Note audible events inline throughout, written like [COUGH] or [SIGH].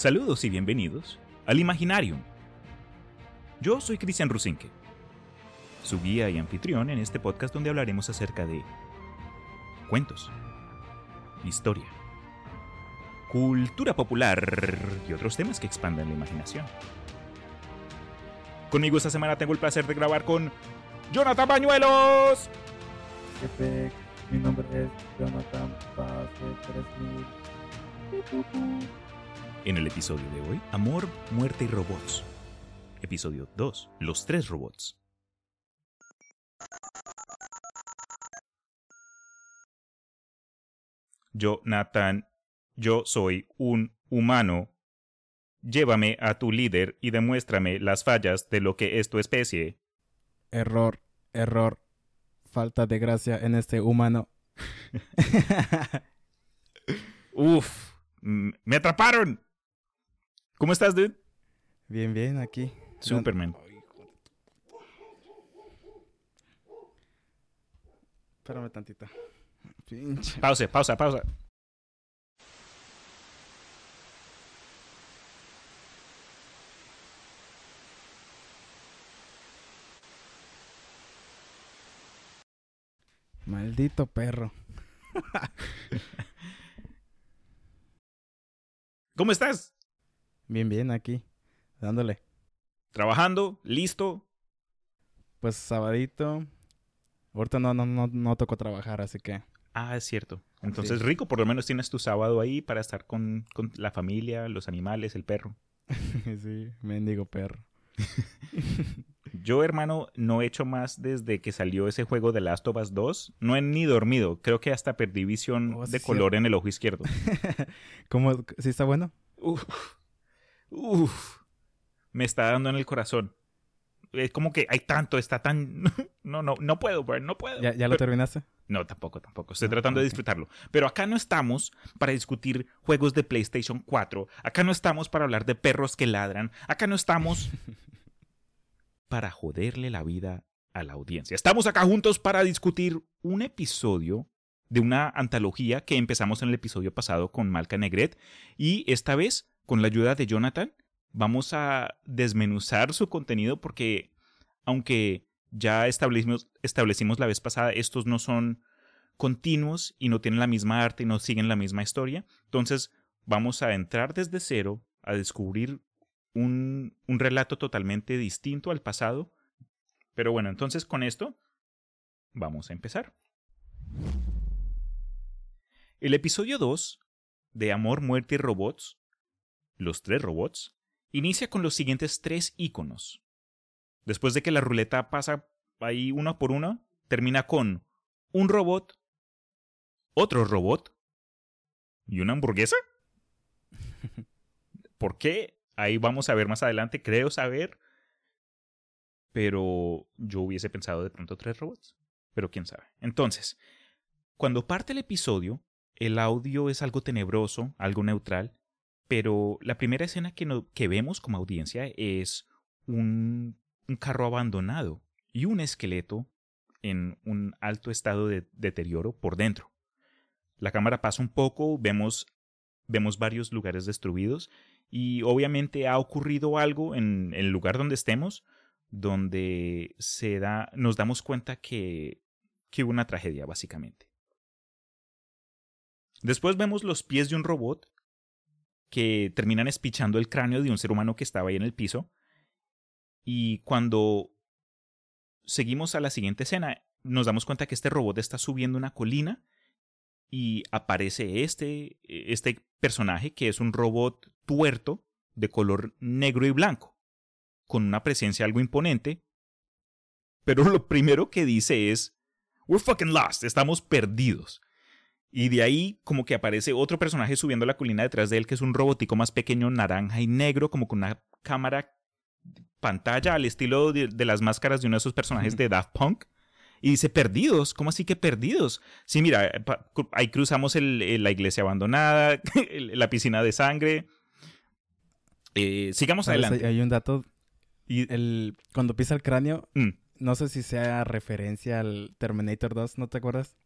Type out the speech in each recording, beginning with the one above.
Saludos y bienvenidos al Imaginarium. Yo soy Cristian Rusinque, su guía y anfitrión en este podcast donde hablaremos acerca de cuentos, historia, cultura popular y otros temas que expandan la imaginación. Conmigo esta semana tengo el placer de grabar con Jonathan Bañuelos. Mi nombre es Jonathan Paz de 3000. En el episodio de hoy, Amor, Muerte y Robots. Episodio 2, Los tres robots. Yo, Nathan, yo soy un humano. Llévame a tu líder y demuéstrame las fallas de lo que es tu especie. Error, error. Falta de gracia en este humano. [LAUGHS] Uf, me atraparon. ¿Cómo estás, dude? Bien, bien, aquí. Superman. Espérame tantito. Pinche. Pausa, pausa, pausa. Maldito perro. [LAUGHS] ¿Cómo estás? Bien, bien, aquí. Dándole. ¿Trabajando? ¿Listo? Pues sabadito. Ahorita no, no, no, no tocó trabajar, así que. Ah, es cierto. Entonces, Sí. rico, por lo menos tienes tu sábado ahí para estar con, con la familia, los animales, el perro. [LAUGHS] sí, mendigo perro. [LAUGHS] Yo, hermano, no he hecho más desde que salió ese juego de Last of Us 2. No he ni dormido. Creo que hasta perdí visión Oh, de color en el ojo izquierdo. [LAUGHS] ¿Cómo? ¿Sí está bueno? Uf, uf, me está dando en el corazón. Es como que hay tanto, está tan... [LAUGHS] No, no, no puedo, bro, no puedo. ¿Ya, ya lo Pero- terminaste? No, tampoco, tampoco. Estoy No, tratando de disfrutarlo. Pero acá no estamos para discutir juegos de PlayStation 4. Acá no estamos para hablar de perros que ladran. Acá no estamos [LAUGHS] para joderle la vida a la audiencia. Estamos acá juntos para discutir un episodio de una antología que empezamos en el episodio pasado con Malca Negret. Y esta vez, con la ayuda de Jonathan, vamos a desmenuzar su contenido porque, aunque ya establecimos, establecimos la vez pasada, estos no son continuos y no tienen la misma arte y no siguen la misma historia. Entonces vamos a entrar desde cero a descubrir un, un relato totalmente distinto al pasado. Pero bueno, entonces con esto vamos a empezar. El episodio 2 de Amor, Muerte y Robots, los tres robots, inicia con los siguientes tres iconos. Después de que la ruleta pasa ahí uno por uno, termina con un robot, otro robot y una hamburguesa. [LAUGHS] ¿Por qué? Ahí vamos a ver más adelante, creo saber. Pero yo hubiese pensado de pronto tres robots. Pero quién sabe. Entonces, cuando parte el episodio, el audio es algo tenebroso, algo neutral, pero la primera escena que, vemos como audiencia es un, un carro abandonado y un esqueleto en un alto estado de deterioro por dentro. La cámara pasa un poco, vemos, vemos varios lugares destruidos y obviamente ha ocurrido algo en el lugar donde estemos donde se da, nos damos cuenta que, que hubo una tragedia básicamente. Después vemos los pies de un robot que terminan espichando el cráneo de un ser humano que estaba ahí en el piso. Y cuando seguimos a la siguiente escena, nos damos cuenta que este robot está subiendo una colina y aparece este, este personaje que es un robot tuerto de color negro y blanco, con una presencia algo imponente. Pero lo primero que dice es, We're fucking lost, estamos perdidos. Y de ahí como que aparece otro personaje subiendo la colina detrás de él, que es un robotico más pequeño, naranja y negro, como con una cámara pantalla al estilo de, de las máscaras de uno de esos personajes de Daft Punk. Y dice, perdidos, ¿cómo así que perdidos? Sí, mira, cru- ahí cruzamos el- el- la iglesia abandonada, [LAUGHS] el- la piscina de sangre. Eh, sigamos ¿Sabes? adelante. Hay, hay un dato. Y- El, cuando pisa el cráneo, Mm. no sé si sea referencia al Terminator 2, ¿no te acuerdas?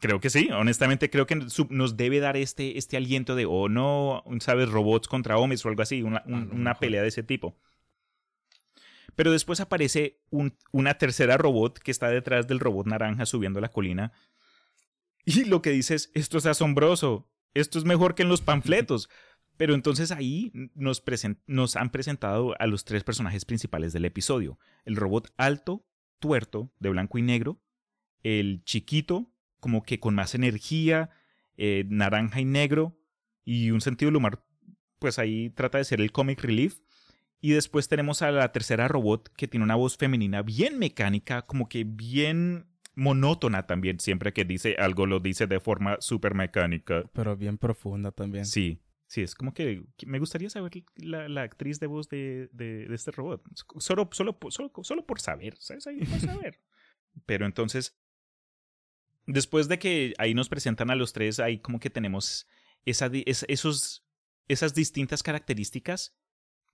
Creo que sí, honestamente creo que nos debe dar este, este aliento de, oh no, ¿sabes? Robots contra hombres o algo así, una, una pelea de ese tipo. Pero después aparece una tercera robot que está detrás del robot naranja subiendo la colina. Y lo que dice es, esto es asombroso, esto es mejor que en los panfletos. [LAUGHS] Pero entonces ahí nos, nos han presentado a los tres personajes principales del episodio. El robot alto, tuerto, de blanco y negro. El chiquito, como que con más energía, eh, naranja y negro. Y un sentido del humor, pues ahí trata de ser el comic relief. Y después tenemos a la tercera robot que tiene una voz femenina bien mecánica, como que bien monótona también. Siempre que dice algo lo dice de forma súper mecánica. Pero bien profunda también. Sí, sí, es como que me gustaría saber la, actriz de voz de, este robot. Solo, solo, solo, solo por saber, ¿sabes? Ahí por saber. [LAUGHS] Pero entonces, después de que ahí nos presentan a los tres, ahí como que tenemos esa, esos, esas distintas características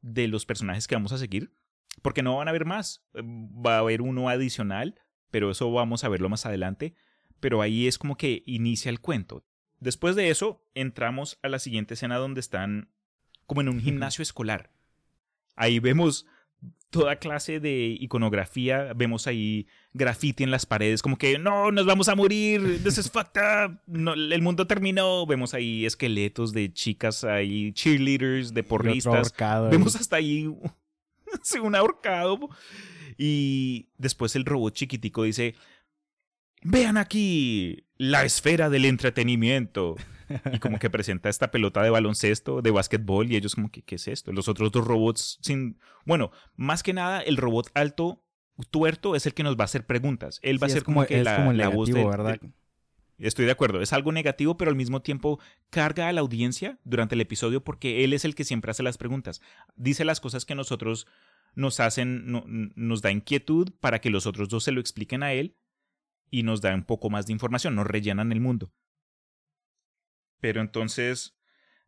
de los personajes que vamos a seguir, porque no van a haber más. Eh, va a haber uno adicional, pero eso vamos a verlo más adelante. Pero ahí es como que inicia el cuento. Después de eso, entramos a la siguiente escena donde están como en un gimnasio escolar. Ahí vemos toda clase de iconografía. Vemos ahí graffiti en las paredes, como que no, nos vamos a morir, this is fucked up, el mundo terminó. Vemos ahí esqueletos de chicas, ahí cheerleaders, de porristas. Vemos hasta ahí [LAUGHS] un ahorcado. Y después el robot chiquitico dice: Vean aquí la esfera del entretenimiento y como que presenta esta pelota de baloncesto, de básquetbol, y ellos como que, ¿qué es esto? Los otros dos robots sin... Bueno, más que nada, el robot alto tuerto es el que nos va a hacer preguntas. Él va a ser como, que la, voz de, ¿verdad? Estoy de acuerdo, es algo negativo, pero al mismo tiempo carga a la audiencia durante el episodio porque él es el que siempre hace las preguntas. Dice las cosas que nosotros nos hacen, nos da inquietud para que los otros dos se lo expliquen a él y nos da un poco más de información, nos rellenan el mundo. Pero entonces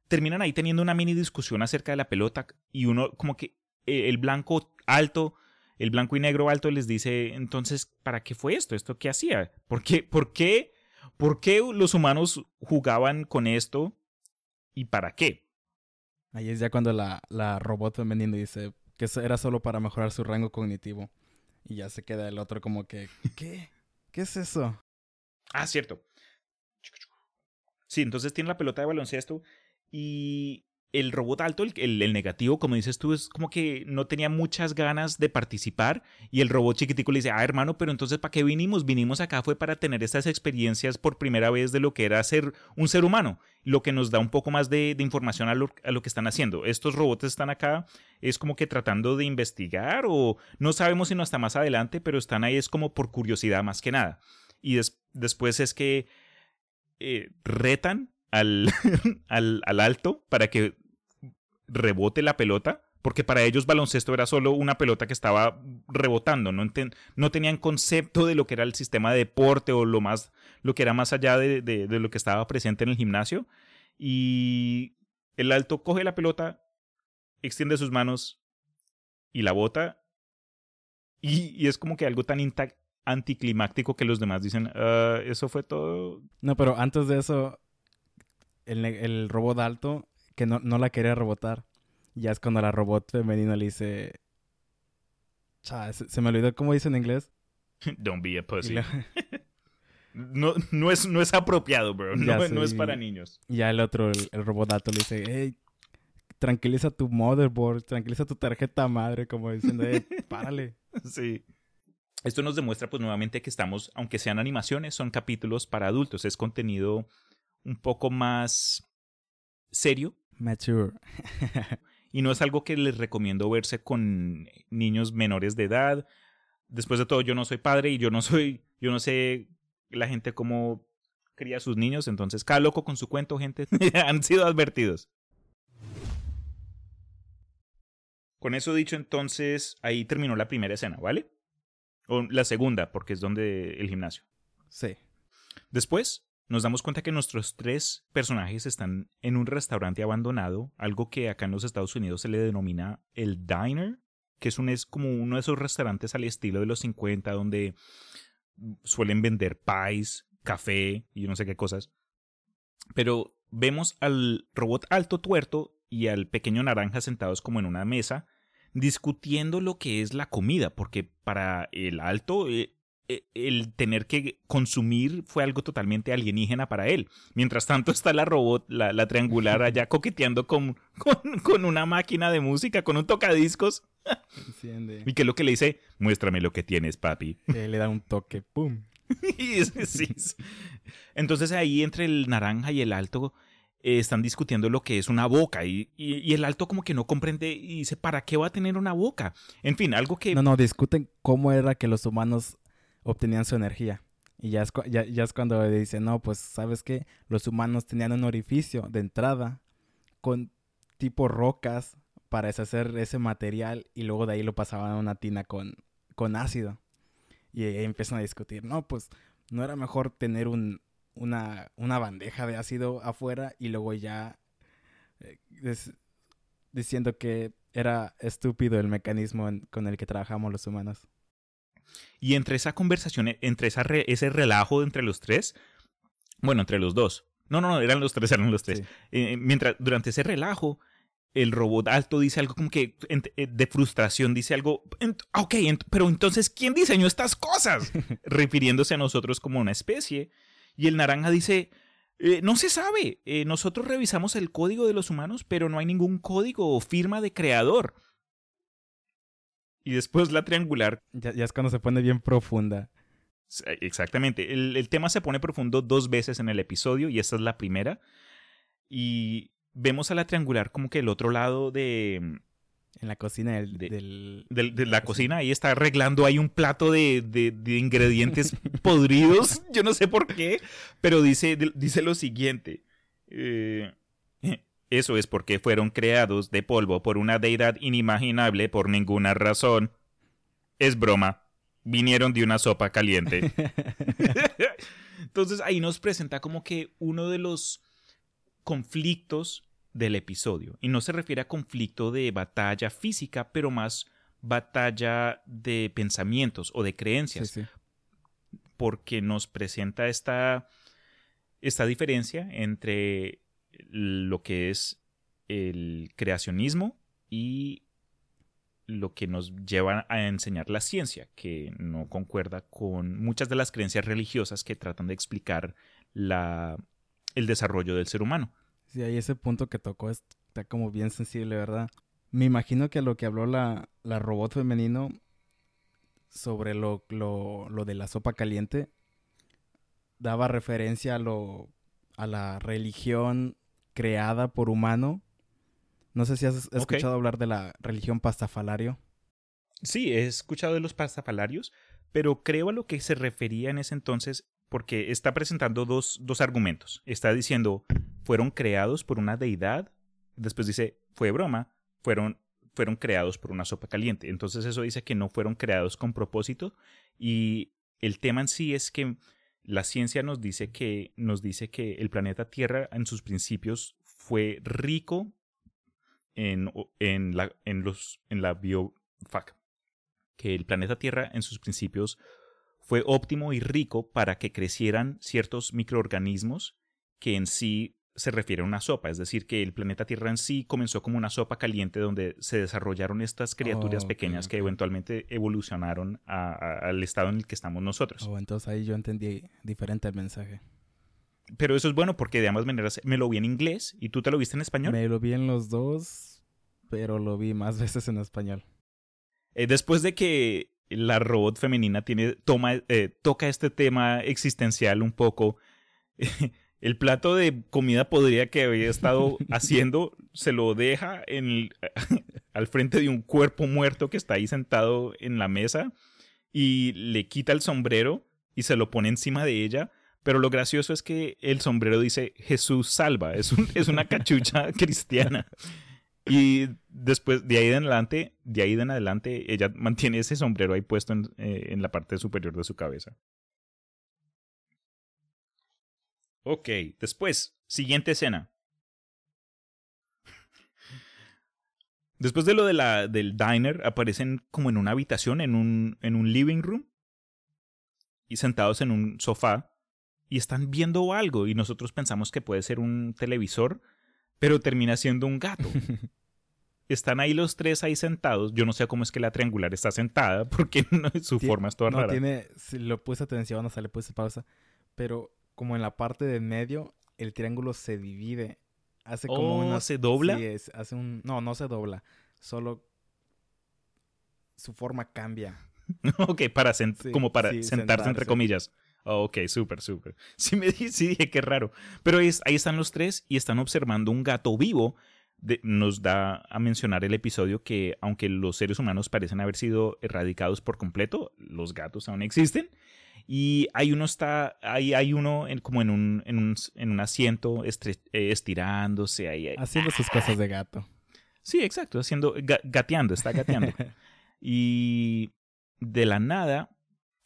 terminan ahí teniendo una mini discusión acerca de la pelota y uno como que eh, el blanco alto, el blanco y negro alto les dice, entonces, ¿para qué fue esto? ¿Esto qué hacía? ¿Por qué, por qué, por qué los humanos jugaban con esto y para qué? Ahí es ya cuando la, la robot femenina dice que era solo para mejorar su rango cognitivo. Y ya se queda el otro como que, [LAUGHS] ¿qué? ¿Qué es eso? Ah, cierto. Sí, entonces tiene la pelota de baloncesto y el robot alto, el, negativo, como dices tú, es como que no tenía muchas ganas de participar y el robot chiquitico le dice, ah, hermano, pero entonces ¿para qué vinimos? Vinimos acá fue para tener estas experiencias por primera vez de lo que era ser un ser humano, lo que nos da un poco más de, información a lo, que están haciendo. Estos robots están acá, es como que tratando de investigar o no sabemos si no hasta más adelante, pero están ahí es como por curiosidad más que nada. Y después es que eh, retan al, [LAUGHS] al, al, alto para que rebote la pelota, porque para ellos baloncesto era solo una pelota que estaba rebotando, no, no tenían concepto de lo que era el sistema de deporte o lo, más, lo que era más allá de, de, lo que estaba presente en el gimnasio. Y el alto coge la pelota, extiende sus manos y la bota. Y, y es como que algo tan intacto anticlimáctico que los demás dicen, ah, eso fue todo. No, pero antes de eso, el, el robot alto que no, no, la quería rebotar. Ya es cuando la robot femenina le dice... se, me olvidó cómo dice en inglés. [LAUGHS] Don't be a pussy. [LAUGHS] no, no, es, no es apropiado, bro. No, no, es para niños. Ya el otro, el, robot alto, le dice, hey, tranquiliza tu motherboard, tranquiliza tu tarjeta madre, como diciendo, hey, párale. [LAUGHS] Sí. Esto nos demuestra pues nuevamente que estamos, aunque sean animaciones, son capítulos para adultos, es contenido un poco más serio. Mature. [LAUGHS] y no es algo que les recomiendo verse con niños menores de edad. Después de todo, yo no soy padre y yo no soy, yo no sé la gente cómo cría a sus niños, entonces cada loco con su cuento, gente, [LAUGHS] han sido advertidos. Con eso dicho, entonces ahí terminó la primera escena, ¿vale? O la segunda, porque es donde el gimnasio. Sí. Después nos damos cuenta que nuestros tres personajes están en un restaurante abandonado, algo que acá en los Estados Unidos se le denomina el diner, que es, un, es como uno de esos restaurantes al estilo de los 50 donde suelen vender pies café y no sé qué cosas. Pero vemos al robot alto tuerto y al pequeño naranja sentados como en una mesa discutiendo lo que es la comida, porque para el alto eh, eh, el tener que consumir fue algo totalmente alienígena para él. Mientras tanto está la robot, la, triangular [LAUGHS] allá coqueteando con, con, una máquina de música, con un tocadiscos. y que es lo que le dice, muéstrame lo que tienes, papi. le da un toque, ¡pum! [LAUGHS] Entonces ahí entre el naranja y el alto eh, están discutiendo lo que es una boca y, y, el alto como que no comprende y dice, ¿para qué va a tener una boca? En fin, algo que... No, no, discuten cómo era que los humanos obtenían su energía. Y ya es, ya, ya es cuando dicen, no, pues sabes que los humanos tenían un orificio de entrada con tipo rocas para deshacer ese material y luego de ahí lo pasaban a una tina con, con ácido. Y empiezan a discutir, no, pues no era mejor tener un, una, una bandeja de ácido afuera y luego ya eh, diciendo que era estúpido el mecanismo con el que trabajamos los humanos. Y entre esa conversación, entre esa ese relajo entre los tres, bueno, entre los dos, no, no, no, eran los tres, eran los tres. Eh, mientras, durante ese relajo, el robot alto dice algo como que eh, de frustración, dice algo, ok, pero entonces, ¿quién diseñó estas cosas? [LAUGHS] Refiriéndose a nosotros como una especie. Y el naranja dice, eh, no se sabe, eh, nosotros revisamos el código de los humanos, pero no hay ningún código o firma de creador. Y después la triangular. Ya, es cuando se pone bien profunda. Exactamente. El, el, tema se pone profundo dos veces en el episodio y esta es la primera. Y vemos a la triangular como que el otro lado de, en la cocina del, de, la cocina, ahí está arreglando hay un plato de, de, ingredientes [LAUGHS] podridos, yo no sé por qué, pero dice, dice lo siguiente. Eh, eso es porque fueron creados de polvo por una deidad inimaginable por ninguna razón. Es broma. Vinieron de una sopa caliente. [LAUGHS] [LAUGHS] Entonces ahí nos presenta como que uno de los conflictos del episodio. Y no se refiere a conflicto de batalla física, pero más batalla de pensamientos o de creencias. Porque nos presenta esta, esta diferencia entre lo que es el creacionismo y lo que nos lleva a enseñar la ciencia, que no concuerda con muchas de las creencias religiosas que tratan de explicar la, el desarrollo del ser humano. Sí, ahí ese punto que tocó está como bien sensible, ¿verdad? Me imagino que lo que habló la, la robot femenino sobre lo, lo, lo, de la sopa caliente daba referencia a lo a la religión creada por humano. No sé si has escuchado hablar de la religión pastafalario. Sí, he escuchado de los pastafalarios, pero creo a lo que se refería en ese entonces porque está presentando dos, dos argumentos. Está diciendo, fueron creados por una deidad. Después dice, fue broma, fueron, fueron creados por una sopa caliente. Entonces eso dice que no fueron creados con propósito. Y el tema en sí es que la ciencia nos dice que, nos dice que el planeta Tierra en sus principios fue rico en, en, la, en, los, en la bio... Que el planeta Tierra en sus principios fue óptimo y rico para que crecieran ciertos microorganismos que en sí se refiere a una sopa, es decir, que el planeta Tierra en sí comenzó como una sopa caliente donde se desarrollaron estas criaturas oh, pequeñas que eventualmente evolucionaron al estado en el que estamos nosotros. Oh, entonces ahí yo entendí diferente el mensaje. Pero eso es bueno porque de ambas maneras me lo vi en inglés y tú te lo viste en español. Me lo vi en los dos, pero lo vi más [LAUGHS] veces en español. Eh, después de que la robot femenina tiene, toma, eh, toca este tema existencial un poco. [LAUGHS] El plato de comida podría que había estado [LAUGHS] haciendo se lo deja en [LAUGHS] al frente de un cuerpo muerto que está ahí sentado en la mesa y le quita el sombrero y se lo pone encima de ella. Pero lo gracioso es que el sombrero dice Jesús salva, es, es una cachucha [LAUGHS] cristiana. Y después, de ahí en adelante, de ahí en adelante, ella mantiene ese sombrero ahí puesto en, eh, en la parte superior de su cabeza. Ok, después, siguiente escena. Después de lo de la, del diner, aparecen como en una habitación, en un, en un living room, y sentados en un sofá, y están viendo algo y nosotros pensamos que puede ser un televisor, pero termina siendo un gato. [LAUGHS] están ahí los tres ahí sentados. Yo no sé cómo es que la triangular está sentada [LAUGHS] porque su forma es toda no, rara. tiene, si lo puse atención, o sea, le puse pausa, pero como en la parte de medio, el triángulo se divide. Hace como Oh, una... ¿se dobla? Sí, es- hace un... No, no se dobla. Solo su forma cambia. [LAUGHS] ok, para sent- Sí, como para sí, sentarse, entre comillas. Oh, ok, súper, súper. [LAUGHS] Sí, me di- sí dije, qué raro. Pero es, ahí están los tres y están observando un gato vivo. De- nos da a mencionar el episodio que aunque los seres humanos parecen haber sido erradicados por completo, los gatos aún existen. Y hay uno está, ahí hay uno en- como en un, en un, en un asiento estre- eh, estirándose ahí. ahí. Haciendo sus cosas de gato. Sí, exacto, haciendo, ga- gateando, está gateando. [LAUGHS] y de la nada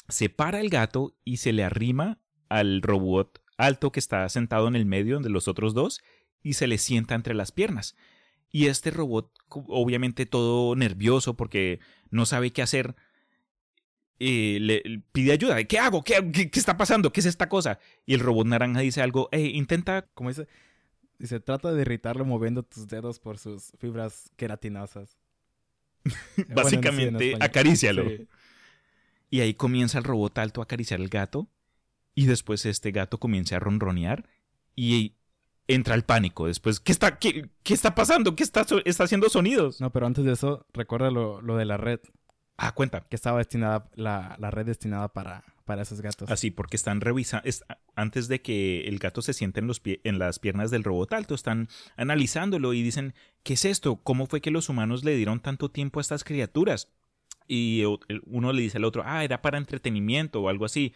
se para el gato y se le arrima al robot alto que está sentado en el medio de los otros dos y se le sienta entre las piernas. Y este robot, obviamente todo nervioso porque no sabe qué hacer, eh, le, le pide ayuda. ¿Qué hago? ¿Qué? ¿Qué, qué está pasando? ¿Qué es esta cosa? Y el robot naranja dice algo, "Eh, intenta Como dice... Dice, trata de irritarlo moviendo tus dedos por sus fibras queratinosas. [LAUGHS] Bueno, sí, básicamente acarícialo. Sí. Y ahí comienza el robot alto a acariciar al gato. Y después este gato comienza a ronronear. Y entra el pánico. Después, ¿qué está, qué, qué está pasando? ¿Qué está, está haciendo sonidos? No, pero antes de eso, recuerda lo, lo de la red. Ah, cuenta. Que estaba destinada, la, la red destinada para, para esos gatos. Así, porque están revisando. Antes de que el gato se siente en, los pie- en las piernas del robot alto, están analizándolo y dicen: ¿Qué es esto? ¿Cómo fue que los humanos le dieron tanto tiempo a estas criaturas? Y uno le dice al otro: Ah, era para entretenimiento o algo así.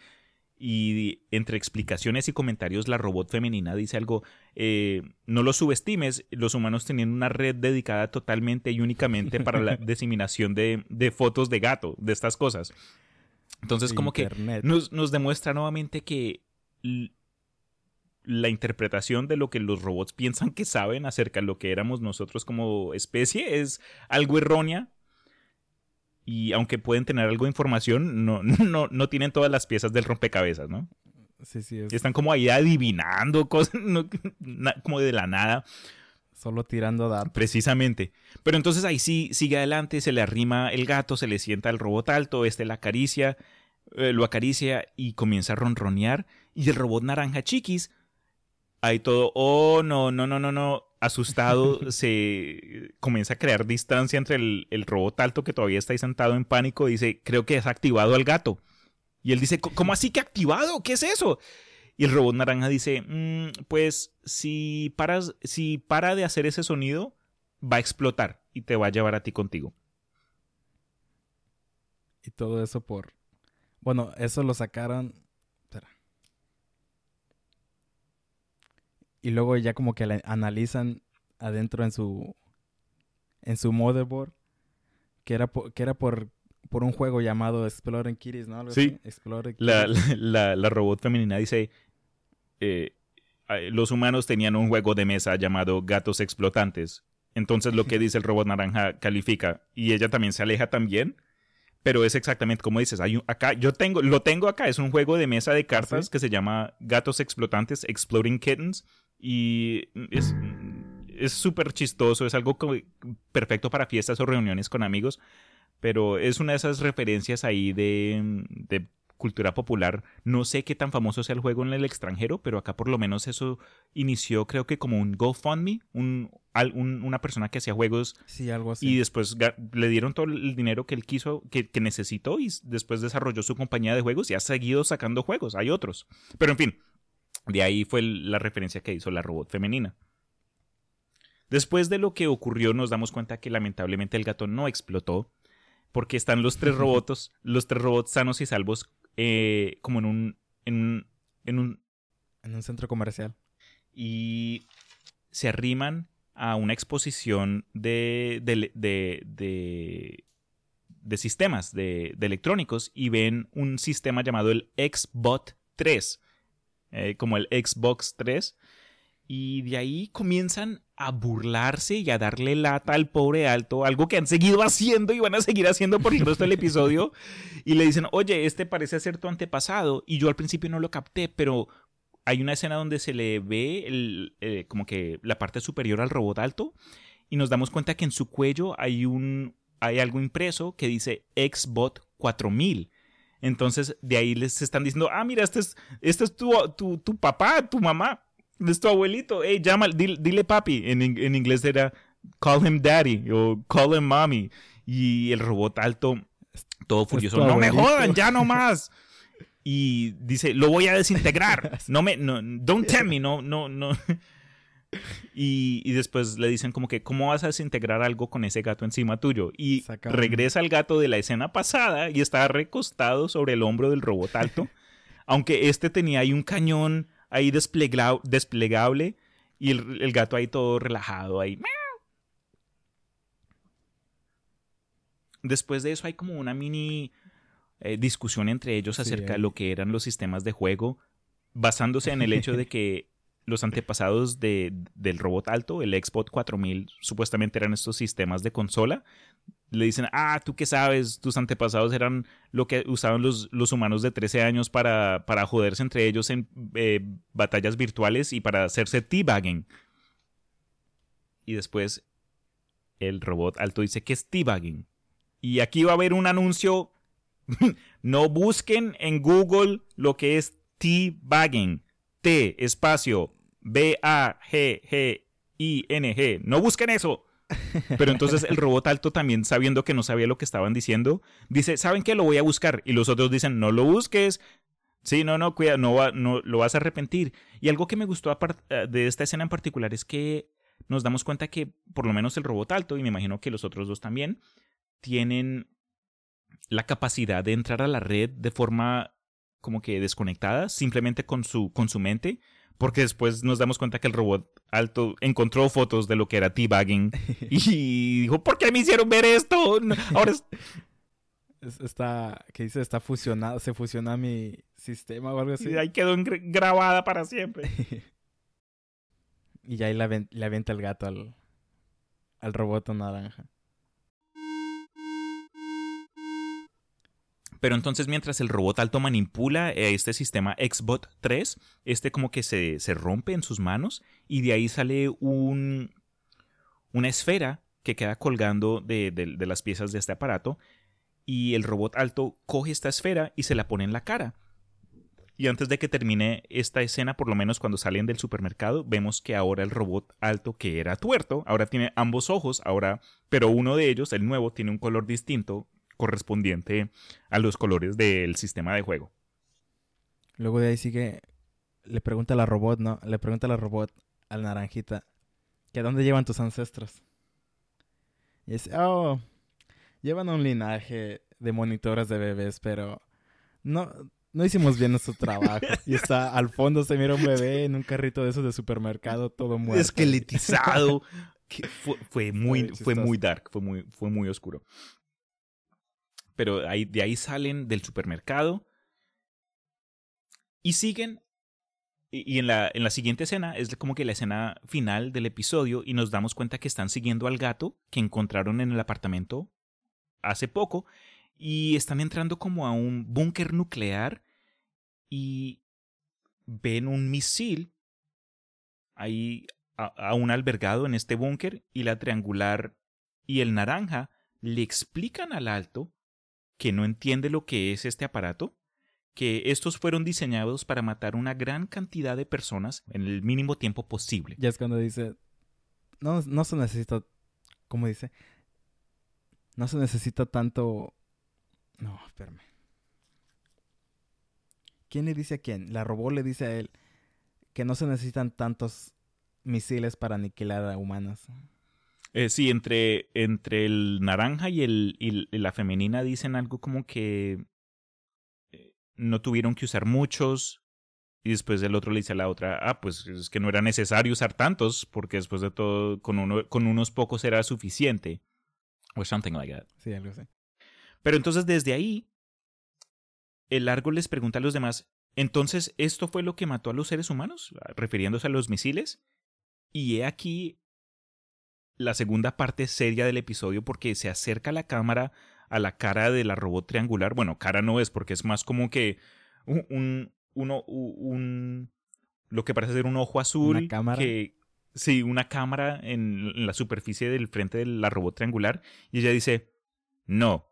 Y entre explicaciones y comentarios, la robot femenina dice algo: eh, No lo subestimes, los humanos tenían una red dedicada totalmente y únicamente para la [LAUGHS] diseminación de, de fotos de gato, de estas cosas. Entonces, como que nos, nos demuestra nuevamente que la interpretación de lo que los robots piensan que saben acerca de lo que éramos nosotros como especie es algo errónea. Y aunque pueden tener algo de información, no, [LAUGHS] no, no tienen todas las piezas del rompecabezas, ¿no? Sí, sí, es Están como ahí adivinando cosas, [LAUGHS] no- na- como de la nada. solo tirando datos. Precisamente. Pero entonces ahí sí sigue adelante, se le arrima el gato, se le sienta el robot alto, este la acaricia, eh, lo acaricia y comienza a ronronear. Y el robot naranja chiquis, ahí todo, oh, no, no, no, no, no, asustado, se comienza a crear distancia entre el, el robot alto que todavía está ahí sentado en pánico. Dice, creo que has activado al gato. Y él dice, "¿Co- ¿cómo así que activado? ¿Qué es eso? Y el robot naranja dice, "Mm, pues si paras, si para de hacer ese sonido, va a explotar y te va a llevar a ti contigo. Y todo eso por... Bueno, eso lo sacaron... Y luego ya como que la analizan adentro en su... En su motherboard. Que era por, que era por, por un juego llamado Exploring Kitties, ¿no? Algo Sí. Exploring La, la, robot femenina dice, eh, eh, los humanos tenían un juego de mesa llamado gatos explotantes. Entonces lo que [LAUGHS] dice el robot naranja califica y ella también se aleja también. Pero es exactamente como dices, hay un- acá yo tengo lo tengo acá, es un juego de mesa de cartas ¿Sí? que se llama Gatos explotantes, Exploding Kittens y es es súper chistoso, es algo perfecto para fiestas o reuniones con amigos, pero es una de esas referencias ahí de, de cultura popular. No sé qué tan famoso sea el juego en el extranjero, pero acá por lo menos eso inició creo que como un GoFundMe, un, un- una persona que hacía juegos Sí, algo así. y después le dieron todo el dinero que él quiso, que, que necesitó y después desarrolló su compañía de juegos y ha seguido sacando juegos. Hay otros. Pero en fin, de ahí fue la referencia que hizo la robot femenina. Después de lo que ocurrió nos damos cuenta que lamentablemente el gato no explotó porque están los tres [LAUGHS] robots, los tres robots sanos y salvos eh, como en un, en un, en un En un centro comercial. y se arriman a una exposición de, de, de, de- de sistemas de, de electrónicos y ven un sistema llamado el Xbot 3, eh, como el Xbox 3, y de ahí comienzan a burlarse y a darle lata al pobre alto, algo que han seguido haciendo y van a seguir haciendo por el resto del episodio, [LAUGHS] y le dicen, oye, este parece ser tu antepasado, y yo al principio no lo capté, pero hay una escena donde se le ve el, eh, como que la parte superior al robot alto y nos damos cuenta que en su cuello hay un hay algo impreso que dice Xbot 4000. Entonces de ahí les están diciendo, ah, mira, este es, este es tu, tu, tu papá, tu mamá, es tu abuelito, hey, llama, dile, dile papi. En, en inglés era call him daddy o call him mommy. Y el robot alto, todo furioso, no me jodan, ya no [LAUGHS] más. Y dice, lo voy a desintegrar. [LAUGHS] No me, no, don't tell me, no, no, no. Y, y, después le dicen como que, ¿cómo vas a desintegrar algo con ese gato encima tuyo? Y regresa el gato de la escena pasada y está recostado sobre el hombro del robot alto. [LAUGHS] aunque este tenía ahí un cañón ahí desplegable y el, el gato ahí todo relajado ahí. Después de eso hay como una mini eh, discusión entre ellos acerca de lo que eran los sistemas de juego, basándose en el hecho de que [LAUGHS] los antepasados de, del robot alto, el Xbox 4000, supuestamente eran estos sistemas de consola. Le dicen, ah, tú qué sabes, tus antepasados eran lo que usaban los, los humanos de 13 años para, para joderse entre ellos en eh, batallas virtuales y para hacerse teabagging. Y después el robot alto dice que es teabagging. Y aquí va a haber un anuncio. [LAUGHS] no busquen en Google lo que es T-Bagging. T, espacio, B-A-G-G-I-N-G. No busquen eso. Pero entonces el robot alto también, sabiendo que no sabía lo que estaban diciendo, dice, ¿saben qué? Lo voy a buscar. Y los otros dicen, no lo busques. Sí, no, no, cuida, no, no lo vas a arrepentir. Y algo que me gustó eh, de esta escena en particular es que nos damos cuenta que por lo menos el robot alto, y me imagino que los otros dos también, tienen la capacidad de entrar a la red de forma como que desconectada, simplemente con su, con su mente, porque después nos damos cuenta que el robot alto encontró fotos de lo que era teabagging [LAUGHS] y dijo, ¿por qué me hicieron ver esto? Ahora Está, ¿qué dice? Está fusionado, se fusiona mi sistema o algo así. Y ahí quedó grabada para siempre. [LAUGHS] y ya ahí le, le avienta el gato al, al robot naranja. Pero entonces mientras el robot alto manipula este sistema XBot 3, este como que se, se rompe en sus manos y de ahí sale un, una esfera que queda colgando de, de, las piezas de este aparato y el robot alto coge esta esfera y se la pone en la cara. Y antes de que termine esta escena, por lo menos cuando salen del supermercado, vemos que ahora el robot alto que era tuerto, ahora tiene ambos ojos, ahora, pero uno de ellos, el nuevo, tiene un color distinto correspondiente a los colores del sistema de juego. Luego de ahí sigue, le pregunta a la robot, ¿no? Le pregunta a la robot, al naranjita, que dónde llevan tus ancestros. Y dice, oh, llevan un linaje de monitores de bebés, pero no, no hicimos bien nuestro trabajo. [LAUGHS] y está al fondo se mira un bebé en un carrito de esos de supermercado, todo muerto. Esqueletizado. [LAUGHS] fue, fue, muy, fue muy dark, fue muy, fue muy oscuro pero de ahí salen del supermercado y siguen. Y, en, la, en la siguiente escena es como que la escena final del episodio y nos damos cuenta que están siguiendo al gato que encontraron en el apartamento hace poco y están entrando como a un búnker nuclear y ven un misil ahí aún albergado en este búnker y la triangular y el naranja le explican al alto que no entiende lo que es este aparato, que estos fueron diseñados para matar una gran cantidad de personas en el mínimo tiempo posible. Ya es cuando dice, no, no se necesita, ¿cómo dice? No se necesita tanto... No, espérame. ¿Quién le dice a quién? La robot le dice a él que no se necesitan tantos misiles para aniquilar a humanas. Eh, sí, entre, entre el naranja y, el, y la femenina dicen algo como que eh, no tuvieron que usar muchos. Y después el otro le dice a la otra, ah, pues es que no era necesario usar tantos, porque después de todo, con, uno, con unos pocos era suficiente. O something like that. Sí, algo así. Pero entonces desde ahí, el largo les pregunta a los demás, entonces, ¿esto fue lo que mató a los seres humanos? Refiriéndose a los misiles. Y he aquí la segunda parte seria del episodio porque se acerca la cámara a la cara de la robot triangular. Bueno, cara no es porque es más como que un, uno, un, lo que parece ser un ojo azul. Una cámara. Que, sí, una cámara en la superficie del frente de la robot triangular. Y ella dice, no,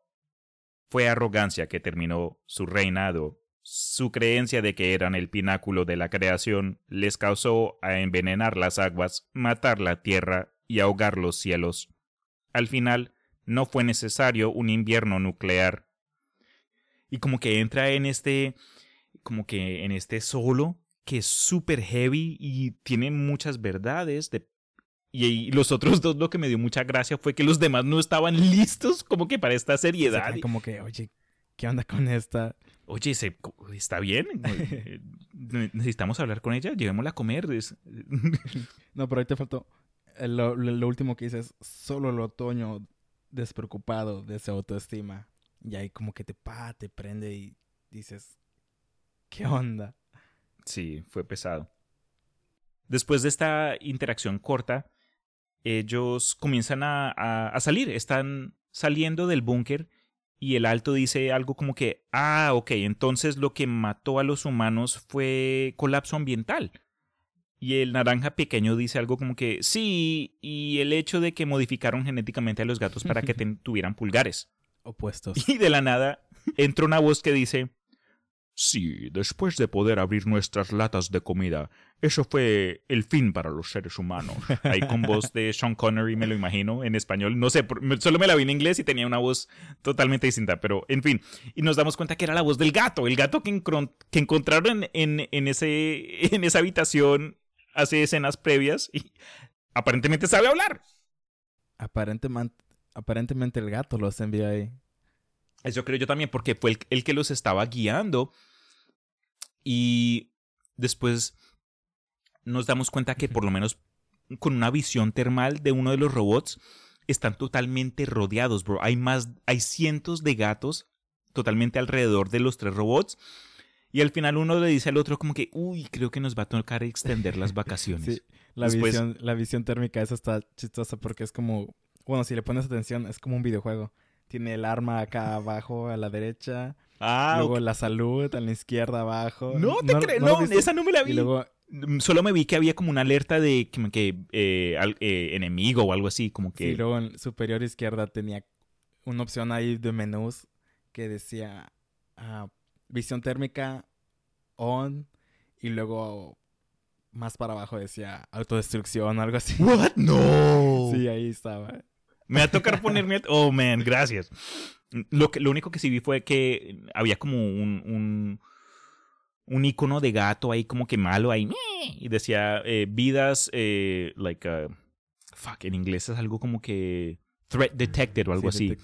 fue arrogancia que terminó su reinado. Su creencia de que eran el pináculo de la creación les causó a envenenar las aguas, matar la tierra y ahogar los cielos. Al final, no fue necesario un invierno nuclear. Y como que entra en este, como que en este solo, que es súper heavy y tiene muchas verdades de y, los otros dos lo que me dio mucha gracia fue que los demás no estaban listos como que para esta seriedad. como que, oye, ¿qué onda con esta? Oye, ¿se, ¿está bien? [LAUGHS] Necesitamos hablar con ella, llevémosla a comer. no, pero ahí te faltó. Lo, último que dices, solo el otoño despreocupado de esa autoestima. Y ahí como que te pa, te prende y dices, ¿qué onda? Sí, fue pesado. Después de esta interacción corta, ellos comienzan a, salir, están saliendo del búnker y el alto dice algo como que, ah, ok, entonces lo que mató a los humanos fue colapso ambiental. Y el naranja pequeño dice algo como que, sí, y el hecho de que modificaron genéticamente a los gatos para que [LAUGHS] tuvieran pulgares. Opuestos. Y de la nada entra una voz que dice, Sí, después de poder abrir nuestras latas de comida, eso fue el fin para los seres humanos. Ahí con voz de Sean Connery me lo imagino en español. No sé, solo me la vi en inglés y tenía una voz totalmente distinta, pero en fin. Y nos damos cuenta que era la voz del gato, el gato que, que encontraron en, en, ese, [LAUGHS] en esa habitación hace escenas previas y aparentemente sabe hablar. Aparentemente, aparentemente el gato los envió ahí. Eso creo yo también, porque fue el que los estaba guiando y después nos damos cuenta que por lo menos con una visión termal de uno de los robots están totalmente rodeados, bro. Hay más, hay cientos de gatos totalmente alrededor de los tres robots. Y al final uno le dice al otro como que, uy, creo que nos va a tocar extender las vacaciones. [LAUGHS] la, visión, la visión térmica, esa está chistosa porque es como, bueno, si le pones atención, es como un videojuego. Tiene el arma acá abajo a la derecha, Ah, luego la salud a la izquierda abajo. No te creo, no, esa no me la vi. Y luego mm, solo me vi que había como una alerta de que, eh, eh, enemigo o algo así, como que. Y luego en superior izquierda tenía una opción ahí de menús que decía ah, visión térmica on y luego más para abajo decía autodestrucción o algo así. [LAUGHS] What? No. Sí, ahí estaba. Me va a tocar ponerme. Oh, man, gracias. Lo, que, lo único que sí vi fue que había como un, un, un icono de gato ahí como que malo ahí. Y decía eh, vidas, eh, like, uh, fuck, en inglés es algo como que threat detected o algo así.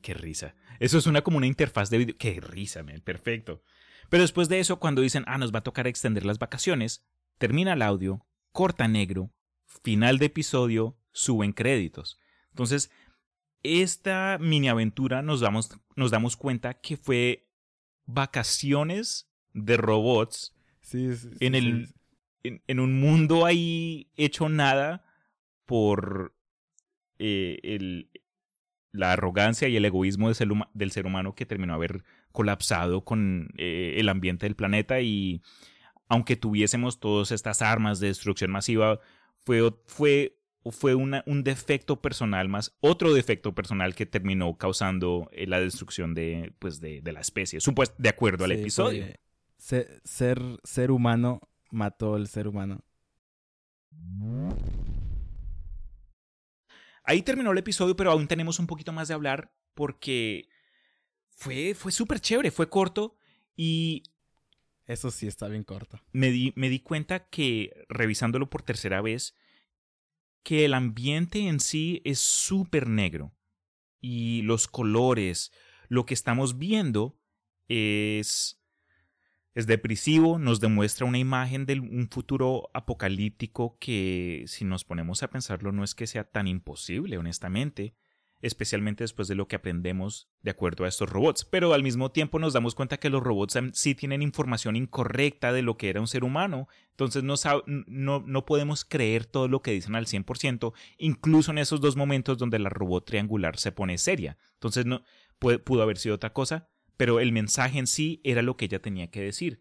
Qué risa. Eso es una como una interfaz de video. Qué risa, man. Perfecto. Pero después de eso, cuando dicen, ah, nos va a tocar extender las vacaciones, termina el audio, corta negro, final de episodio, suben créditos. Entonces, esta mini aventura nos damos, nos damos cuenta que fue vacaciones de robots en, el, en, un mundo ahí hecho nada por eh, el, la arrogancia y el egoísmo del ser, del ser, humano que terminó haber colapsado con eh, el ambiente del planeta y aunque tuviésemos todas estas armas de destrucción masiva, fue, fue fue una, un defecto personal más, otro defecto personal que terminó causando eh, la destrucción de, pues de, la especie, supuesto, de acuerdo al episodio. Ser, ser humano mató al ser humano. Ahí terminó el episodio, pero aún tenemos un poquito más de hablar porque fue, fue súper chévere, fue corto y... Eso sí está bien corto. Me di, me di cuenta que revisándolo por tercera vez, que el ambiente en sí es súper negro y los colores, lo que estamos viendo es es depresivo, nos demuestra una imagen de un futuro apocalíptico que, si nos ponemos a pensarlo, no es que sea tan imposible, honestamente especialmente después de lo que aprendemos de acuerdo a estos robots. Pero al mismo tiempo nos damos cuenta que los robots sí tienen información incorrecta de lo que era un ser humano, entonces no, no, no podemos creer todo lo que dicen al 100%, incluso en esos dos momentos donde la robot triangular se pone seria. Entonces no, pudo haber sido otra cosa, pero el mensaje en sí era lo que ella tenía que decir.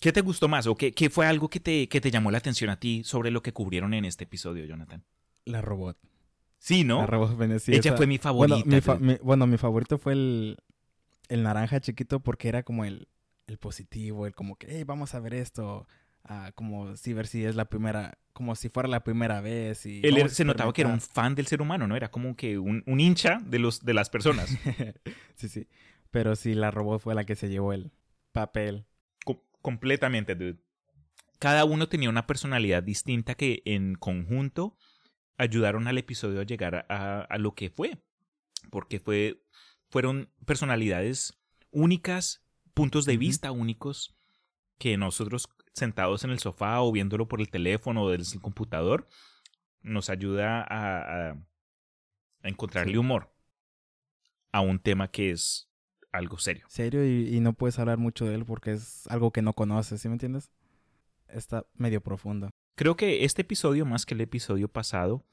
¿Qué te gustó más o qué, qué fue algo que te, que te llamó la atención a ti sobre lo que cubrieron en este episodio, Jonathan? La robot. Sí, ¿no? La robot venecía. Ella fue mi favorita. Bueno mi, fa- mi- bueno, mi favorito fue el, el naranja chiquito porque era como el, el positivo, el como que, hey, vamos a ver esto. ah, como si ver si es la primera, como si fuera la primera vez. Y Él a se notaba que era un fan del ser humano, ¿no? Era como que un, un hincha de, los, de las personas. [LAUGHS] sí, sí. Pero sí, la robot fue la que se llevó el papel. Co- completamente, dude. Cada uno tenía una personalidad distinta que en conjunto ayudaron al episodio a llegar a, a lo que fue. Porque fue, fueron personalidades únicas, puntos de vista únicos, que nosotros sentados en el sofá o viéndolo por el teléfono o desde el computador, nos ayuda a, a- a encontrarle Sí. humor a un tema que es algo serio. Serio y, y no puedes hablar mucho de él porque es algo que no conoces, ¿sí me entiendes? Está medio profundo. Creo que este episodio, más que el episodio pasado,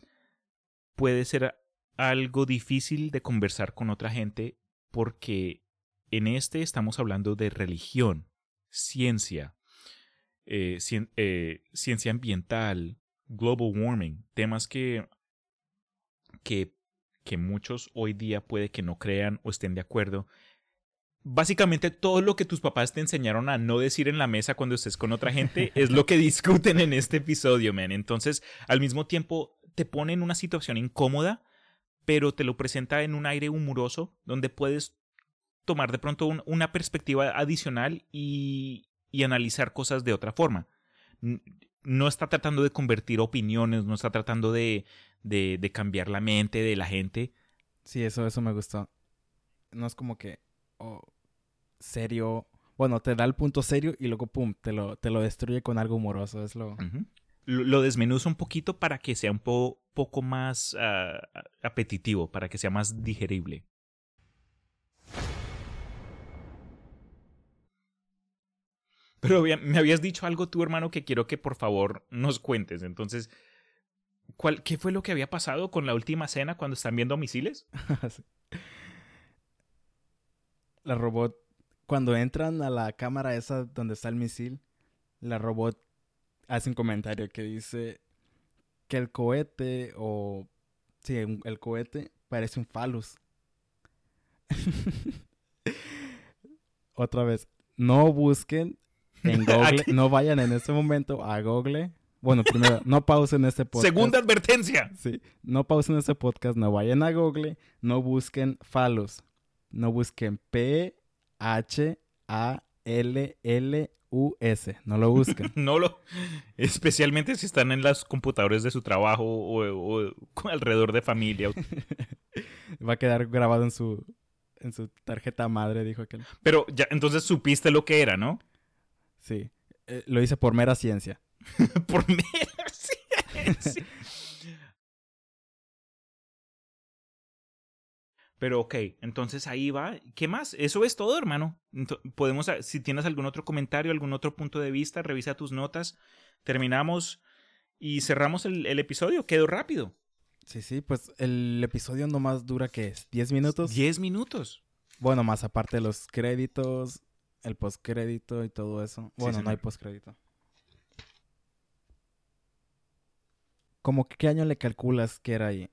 puede ser algo difícil de conversar con otra gente porque en este estamos hablando de religión, ciencia, eh, cien- eh, ciencia ambiental, global warming, temas que, que, que muchos hoy día puede que no crean o estén de acuerdo. Básicamente todo lo que tus papás te enseñaron a no decir en la mesa cuando estés con otra gente [LAUGHS] es lo que discuten en este episodio, man. Entonces, al mismo tiempo, te pone en una situación incómoda, pero te lo presenta en un aire humoroso donde puedes tomar de pronto un- una perspectiva adicional y, y analizar cosas de otra forma. No está tratando de convertir opiniones, no está tratando de, de, de cambiar la mente de la gente. Sí, eso, eso me gustó. No es como que oh, serio. Bueno, te da el punto serio y luego pum, te lo, te lo destruye con algo humoroso. Es lo. Ujú. Lo lo desmenuza un poquito para que sea un po- poco más ah, apetitivo, para que sea más digerible. Pero me habías dicho algo tú, hermano, que quiero que por favor nos cuentes. Entonces, ¿cuál, ¿qué fue lo que había pasado con la última cena cuando están viendo misiles? Sí. [LAUGHS] [LAUGHS] La robot, cuando entran a la cámara esa donde está el misil, la robot hace un comentario que dice que el cohete o... Sí, el cohete parece un falus. [LAUGHS] Otra vez, no busquen en [LAUGHS] Google, no vayan en este momento a Google. Bueno, primero, no pausen este podcast. Segunda advertencia. Sí, no pausen este podcast, no vayan a Google, no busquen Falus, no busquen P H A L L U S, no lo busquen. [LAUGHS] No lo. Especialmente si están en los computadores de su trabajo o, o [LAUGHS] alrededor de familia. [LAUGHS] Va a quedar grabado en su en su tarjeta madre, dijo aquel. Pero ya, entonces supiste lo que era, ¿no? Sí, eh, lo hice por mera ciencia. Por mí. sí, Pero ok, entonces ahí va. ¿Qué más? Eso es todo, hermano. Podemos, si tienes algún otro comentario, algún otro punto de vista, revisa tus notas. Terminamos y cerramos el, el episodio. Quedó rápido. Sí, sí, pues el episodio nomás dura ¿qué es? ¿10 minutos? 10 minutos. Bueno, más aparte de los créditos, el postcrédito y todo eso. Bueno, no hay postcrédito. ¿Cómo que qué año le calculas que era ahí?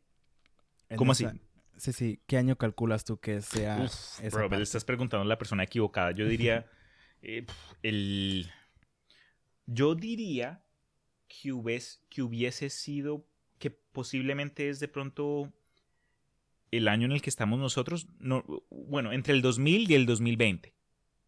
¿Cómo esa- así? Sí, sí. ¿Qué año calculas tú que sea Uf, esa bro, me parte? le estás preguntando a la persona equivocada. Yo diría. [LAUGHS] eh, el. Yo diría que hubiese, que hubiese sido. Que posiblemente es de pronto. El año en el que estamos nosotros. No, bueno, entre el 2000 y el 2020.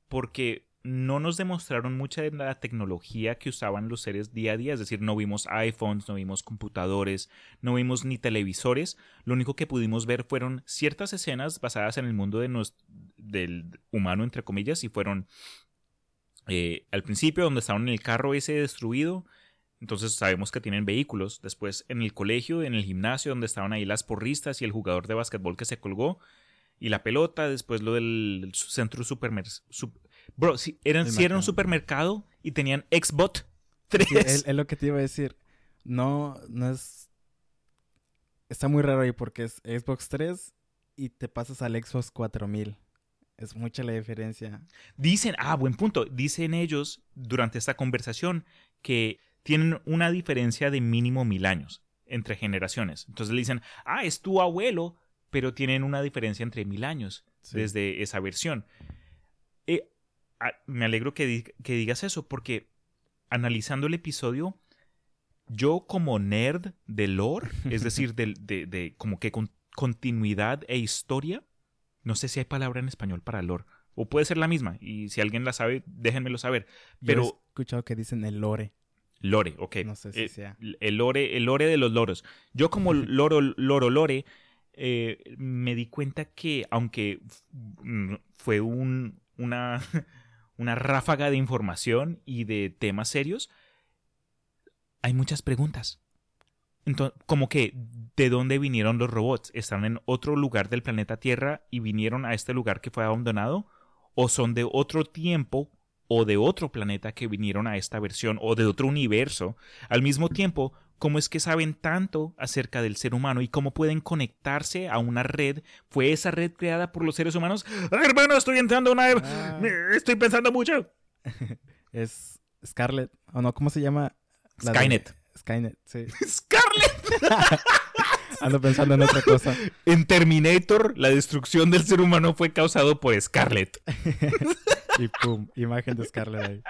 Porque no nos demostraron mucha de la tecnología que usaban los seres día a día. Es decir, no vimos iPhones, no vimos computadores, no vimos ni televisores. Lo único que pudimos ver fueron ciertas escenas basadas en el mundo de del humano, entre comillas, y fueron eh, al principio donde estaban en el carro ese destruido. Entonces sabemos que tienen vehículos. Después en el colegio, en el gimnasio, donde estaban ahí las porristas y el jugador de básquetbol que se colgó. Y la pelota, después lo del centro supermercado. Bro, si eran, si era un mercado. supermercado y tenían Xbot 3. Sí, es, es lo que te iba a decir. No, no es... Está muy raro ahí porque es Xbox 3 y te pasas al Xbox 4000. Es mucha la diferencia. Dicen, ah, buen punto. Dicen ellos durante esta conversación que tienen una diferencia de mínimo mil años entre generaciones. Entonces le dicen, ah, es tu abuelo, pero tienen una diferencia entre mil años Sí. desde esa versión. Eh, me alegro que, di- que digas eso, porque analizando el episodio, yo como nerd de lore, es [LAUGHS] decir, de, de como que con continuidad e historia, no sé si hay palabra en español para lore, o puede ser la misma, y si alguien la sabe, déjenmelo saber. Yo he Pero escuchado que dicen el lore. lore, ok. No sé si Eh, sea. el lore, el lore de los loros. Yo como [LAUGHS] loro, loro lore, eh, me di cuenta que aunque mm, fue un, una, [LAUGHS] una ráfaga de información y de temas serios, hay muchas preguntas. Como que, ¿de dónde vinieron los robots? ¿Están en otro lugar del planeta Tierra y vinieron a este lugar que fue abandonado? ¿O son de otro tiempo o de otro planeta que vinieron a esta versión o de otro universo? Al mismo tiempo, ¿cómo es que saben tanto acerca del ser humano y cómo pueden conectarse a una red? ¿Fue esa red creada por los seres humanos? ¡Ay, hermano, estoy entrando a una... Ah. Estoy pensando mucho. [LAUGHS] Es Scarlet. ¿O no? ¿Cómo se llama? La de- Skynet. Skynet, sí. [LAUGHS] Scarlett. [LAUGHS] Ando pensando en otra cosa. En Terminator, la destrucción del ser humano fue causado por Scarlett. Y pum, imagen de Scarlet ahí.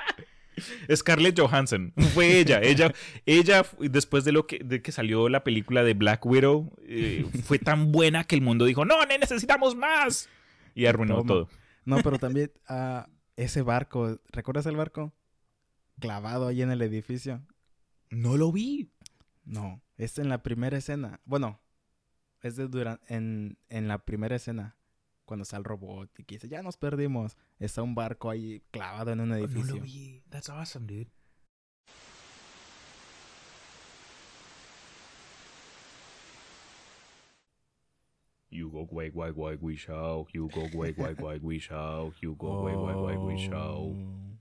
Scarlett Johansson. Fue ella. Ella, ella después de lo que, de que salió la película de Black Widow, eh, fue tan buena que el mundo dijo, no, ne- necesitamos más. Y arruinó Toma. todo. No, pero también ah, ese barco, ¿recuerdas el barco? Clavado ahí en el edificio. No lo vi. No, es en la primera escena. Bueno, es de dura- en, en la primera escena. Cuando está el robot y que dice, ya nos perdimos. Está un barco ahí clavado en un edificio. vi. That's awesome, dude. You go guay guay guay we show. [LAUGHS] You go guay guay guay we show. You go guay guay guay we show. Oh.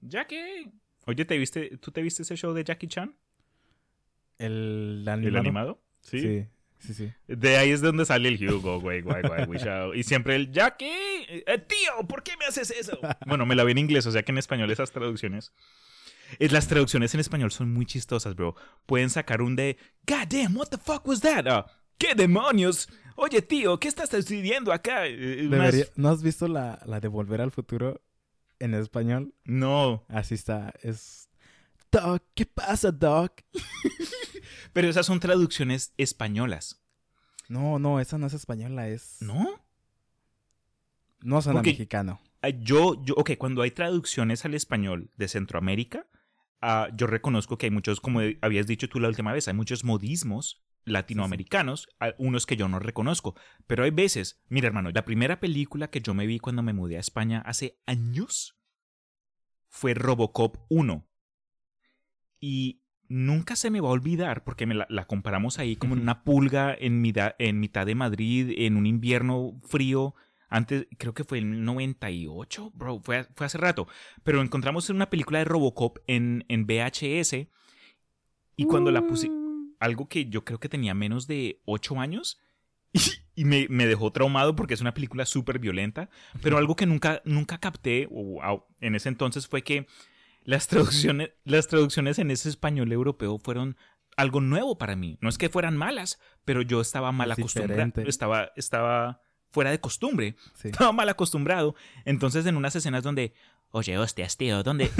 Jackie. Oye, ¿te viste, ¿tú te viste ese show de Jackie Chan? ¿El ¿El animado? animado? Sí. Sí, sí, sí. De ahí es de donde sale el Hugo, güey, we show. Y siempre el Jackie, eh, tío, ¿por qué me haces eso? Bueno, me la vi en inglés, o sea que en español esas traducciones. eh, Las traducciones en español son muy chistosas, bro. Pueden sacar un de God damn, what the fuck was that? Ah, ¿Qué demonios? Oye, tío, ¿qué estás sucediendo acá? Eh, Debería- ¿No has visto la, la de Volver al Futuro en español? No, Así está. Es. Doc, ¿qué pasa, Doc? [LAUGHS] pero esas son traducciones españolas, No, no, esa no es española, es. ¿no? No suena Porque- mexicano. Ah, Yo, yo, ok, cuando hay traducciones al español de Centroamérica, ah, yo reconozco que hay muchos, como habías dicho tú la última vez, hay muchos modismos latinoamericanos, ah, unos que yo no reconozco. Pero hay veces, mira hermano, la primera película que yo me vi cuando me mudé a España hace años fue Robocop 1. Y nunca se me va a olvidar, porque me la, la comparamos ahí como en una pulga en mitad, en mitad de Madrid, en un invierno frío. Antes, creo que fue en el 98, bro, fue, fue hace rato. Pero encontramos una película de Robocop en, en VHS. Y cuando la puse, algo que yo creo que tenía menos de 8 años. Y, [LAUGHS] y me, me dejó traumado porque es una película súper violenta. Pero algo que nunca, nunca capté en ese entonces fue que las traducciones, las traducciones en ese español europeo fueron algo nuevo para mí. No es que fueran malas, pero yo estaba mal Es acostumbrado. Estaba, estaba fuera de costumbre. Sí. Estaba mal acostumbrado. Entonces, en unas escenas donde, oye, hostias, tío, ¿dónde,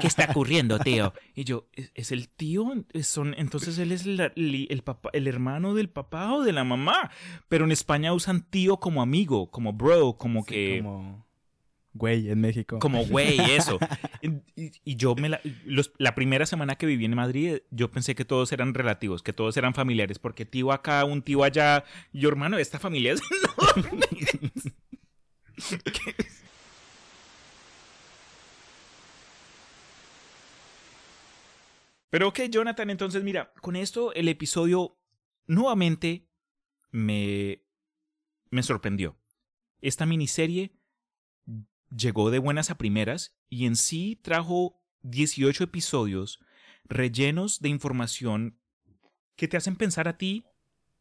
¿qué está ocurriendo, tío? Y yo, ¿es, es el tío? ¿Es- Son, entonces él es el, el, el papá, el hermano del papá o de la mamá. Pero en España usan tío como amigo, como bro, como Sí, que. Como. Güey, en México. Como güey, [LAUGHS] eso. Y, y yo me la, los- la primera semana que viví en Madrid, yo pensé que todos eran relativos, que todos eran familiares, porque tío acá, un tío allá, y yo hermano, esta familia es [LAUGHS] enorme. Pero ok, Jonathan, entonces mira, con esto el episodio nuevamente me, me sorprendió. Esta miniserie llegó de buenas a primeras y en sí trajo 18 episodios rellenos de información que te hacen pensar a ti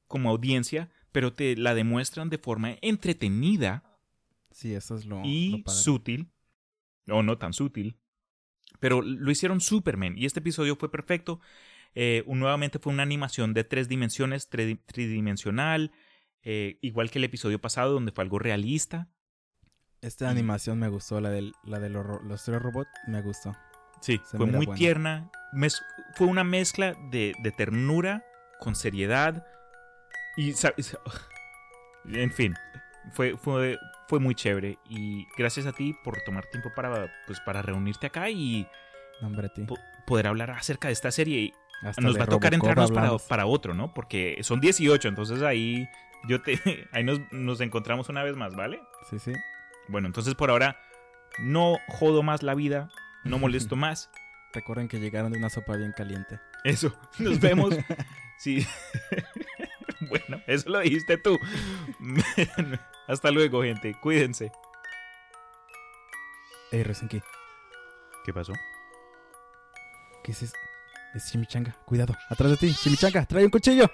como audiencia, pero te la demuestran de forma entretenida Sí, eso es lo, y lo sutil, o no tan sutil, pero lo hicieron Superman y este episodio fue perfecto. Eh, un- nuevamente fue una animación de tres dimensiones, tri- tridimensional, eh, igual que el episodio pasado donde fue algo realista. Esta animación me gustó, la, del, la de los, los tres robots, me gustó. Sí, Se fue muy buena. tierna. fue una mezcla de, de ternura con seriedad. Y, en fin, fue, fue, fue muy chévere. Y gracias a ti por tomar tiempo para, pues, para reunirte acá y hombre, po- poder hablar acerca de esta serie. Y Hasta nos va a tocar Robocop entrarnos para, para otro, ¿no? Porque son 18, entonces ahí, yo te, [LAUGHS] ahí nos, nos encontramos una vez más, ¿vale? Sí, sí. Bueno, entonces por ahora no jodo más la vida, no molesto [LAUGHS] más. Recuerden que llegaron de una sopa bien caliente. Eso, nos vemos. [LAUGHS] Sí. [LAUGHS] bueno, eso lo dijiste tú. Hasta luego, gente. Cuídense. Ey, Resenki, ¿Qué pasó? ¿qué es eso? Es Chimichanga. Cuidado, atrás de ti. Chimichanga, trae un cuchillo.